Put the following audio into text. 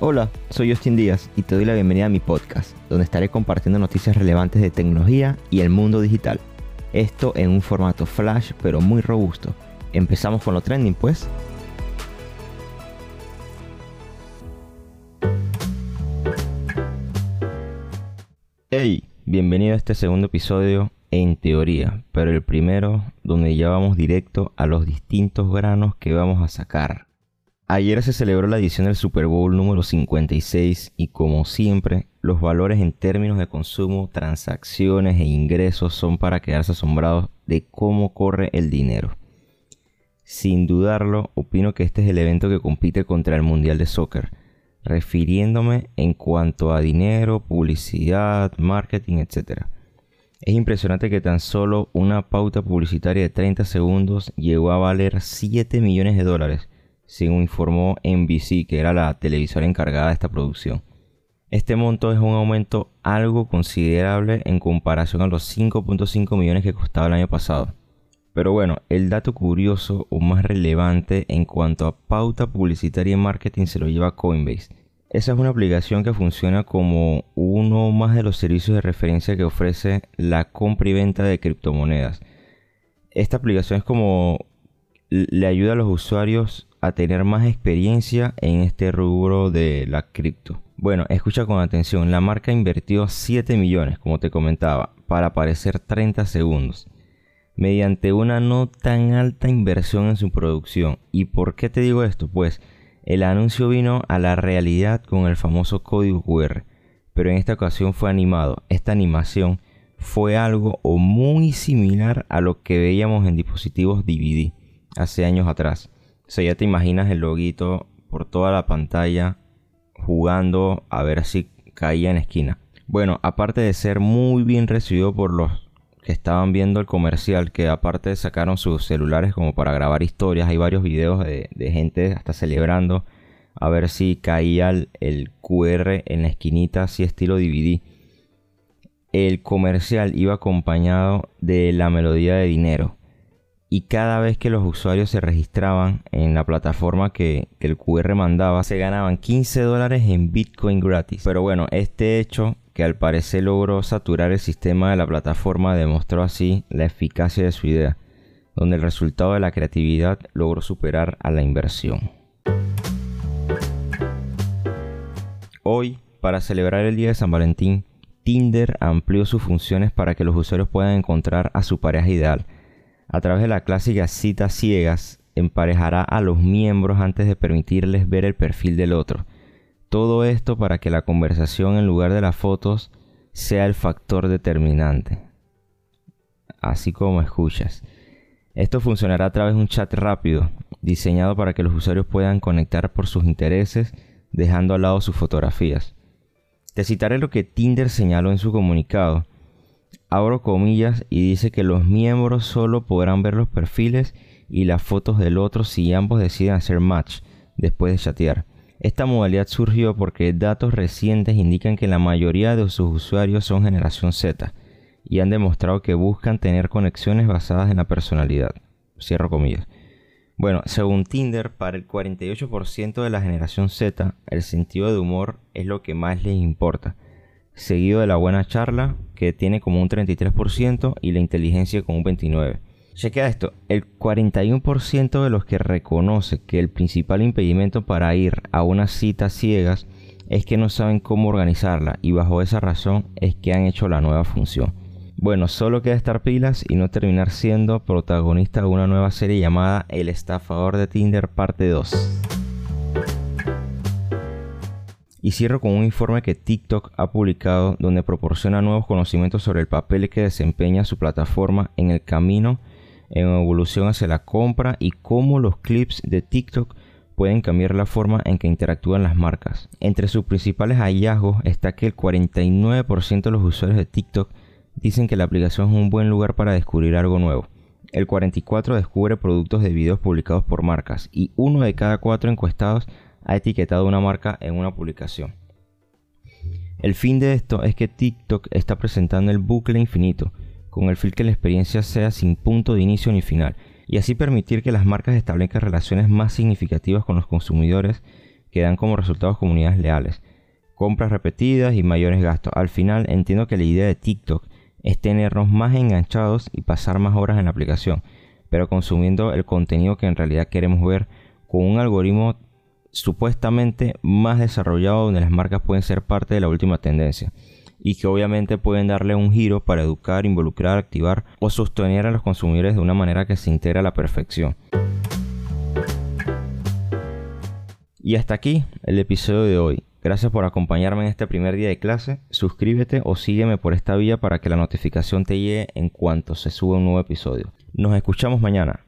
Hola, soy Justin Díaz y te doy la bienvenida a mi podcast, donde estaré compartiendo noticias relevantes de tecnología y el mundo digital. Esto en un formato flash pero muy robusto. Empezamos con lo trending pues. Hey, bienvenido a este segundo episodio en teoría, pero el primero donde ya vamos directo a los distintos granos que vamos a sacar. Ayer se celebró la edición del Super Bowl número 56 y como siempre, los valores en términos de consumo, transacciones e ingresos son para quedarse asombrados de cómo corre el dinero. Sin dudarlo, opino que este es el evento que compite contra el Mundial de Soccer, refiriéndome en cuanto a dinero, publicidad, marketing, etc. Es impresionante que tan solo una pauta publicitaria de 30 segundos llegó a valer 7 millones de dólares según informó NBC, que era la televisora encargada de esta producción. Este monto es un aumento algo considerable en comparación a los 5.5 millones que costaba el año pasado. Pero bueno, el dato curioso o más relevante en cuanto a pauta publicitaria y marketing se lo lleva Coinbase. Esa es una aplicación que funciona como uno más de los servicios de referencia que ofrece la compra y venta de criptomonedas. Esta aplicación es como le ayuda a los usuarios a tener más experiencia en este rubro de la cripto. Bueno, escucha con atención, la marca invirtió 7 millones, como te comentaba, para aparecer 30 segundos, mediante una no tan alta inversión en su producción. ¿Y por qué te digo esto? Pues el anuncio vino a la realidad con el famoso código QR, pero en esta ocasión fue animado. Esta animación fue algo muy similar a lo que veíamos en dispositivos DVD hace años atrás. O sea, ya te imaginas el loguito por toda la pantalla jugando a ver si caía en esquina. Bueno, aparte de ser muy bien recibido por los que estaban viendo el comercial, que aparte sacaron sus celulares como para grabar historias, hay varios videos de, gente hasta celebrando a ver si caía el, QR en la esquinita, así estilo DVD. El comercial iba acompañado de la melodía de dinero y cada vez que los usuarios se registraban en la plataforma que, el QR mandaba, se ganaban 15 dólares en Bitcoin gratis. Pero bueno, este hecho que al parecer logró saturar el sistema de la plataforma demostró así la eficacia de su idea, donde el resultado de la creatividad logró superar a la inversión. Hoy, para celebrar el Día de San Valentín, Tinder amplió sus funciones para que los usuarios puedan encontrar a su pareja ideal a través de la clásica cita ciegas, emparejará a los miembros antes de permitirles ver el perfil del otro. Todo esto para que la conversación en lugar de las fotos sea el factor determinante. Así como escuchas. Esto funcionará a través de un chat rápido, diseñado para que los usuarios puedan conectar por sus intereses, dejando al lado sus fotografías. Te citaré lo que Tinder señaló en su comunicado, abro comillas y dice que los miembros solo podrán ver los perfiles y las fotos del otro si ambos deciden hacer match después de chatear. Esta modalidad surgió porque datos recientes indican que la mayoría de sus usuarios son generación Z y han demostrado que buscan tener conexiones basadas en la personalidad. Cierro comillas. Bueno, según Tinder, para el 48% de la generación Z, el sentido de humor es lo que más les importa seguido de la buena charla, que tiene como un 33%, y la inteligencia con un 29%. Chequea esto, el 41% de los que reconoce que el principal impedimento para ir a unas citas ciegas es que no saben cómo organizarla y bajo esa razón es que han hecho la nueva función. Bueno, solo queda estar pilas y no terminar siendo protagonista de una nueva serie llamada El estafador de Tinder parte 2. Y cierro con un informe que TikTok ha publicado donde proporciona nuevos conocimientos sobre el papel que desempeña su plataforma en el camino en evolución hacia la compra y cómo los clips de TikTok pueden cambiar la forma en que interactúan las marcas. Entre sus principales hallazgos está que el 49% de los usuarios de TikTok dicen que la aplicación es un buen lugar para descubrir algo nuevo. El 44% descubre productos de videos publicados por marcas y uno de cada cuatro encuestados ha etiquetado una marca en una publicación. El fin de esto es que TikTok está presentando el bucle infinito, con el fin que la experiencia sea sin punto de inicio ni final, y así permitir que las marcas establezcan relaciones más significativas con los consumidores que dan como resultado comunidades leales, compras repetidas y mayores gastos. Al final entiendo que la idea de TikTok es tenernos más enganchados y pasar más horas en la aplicación, pero consumiendo el contenido que en realidad queremos ver con un algoritmo supuestamente más desarrollado donde las marcas pueden ser parte de la última tendencia y que obviamente pueden darle un giro para educar, involucrar, activar o sostener a los consumidores de una manera que se integra a la perfección. Y hasta aquí el episodio de hoy. Gracias por acompañarme en este primer día de clase. Suscríbete o sígueme por esta vía para que la notificación te llegue en cuanto se suba un nuevo episodio. Nos escuchamos mañana.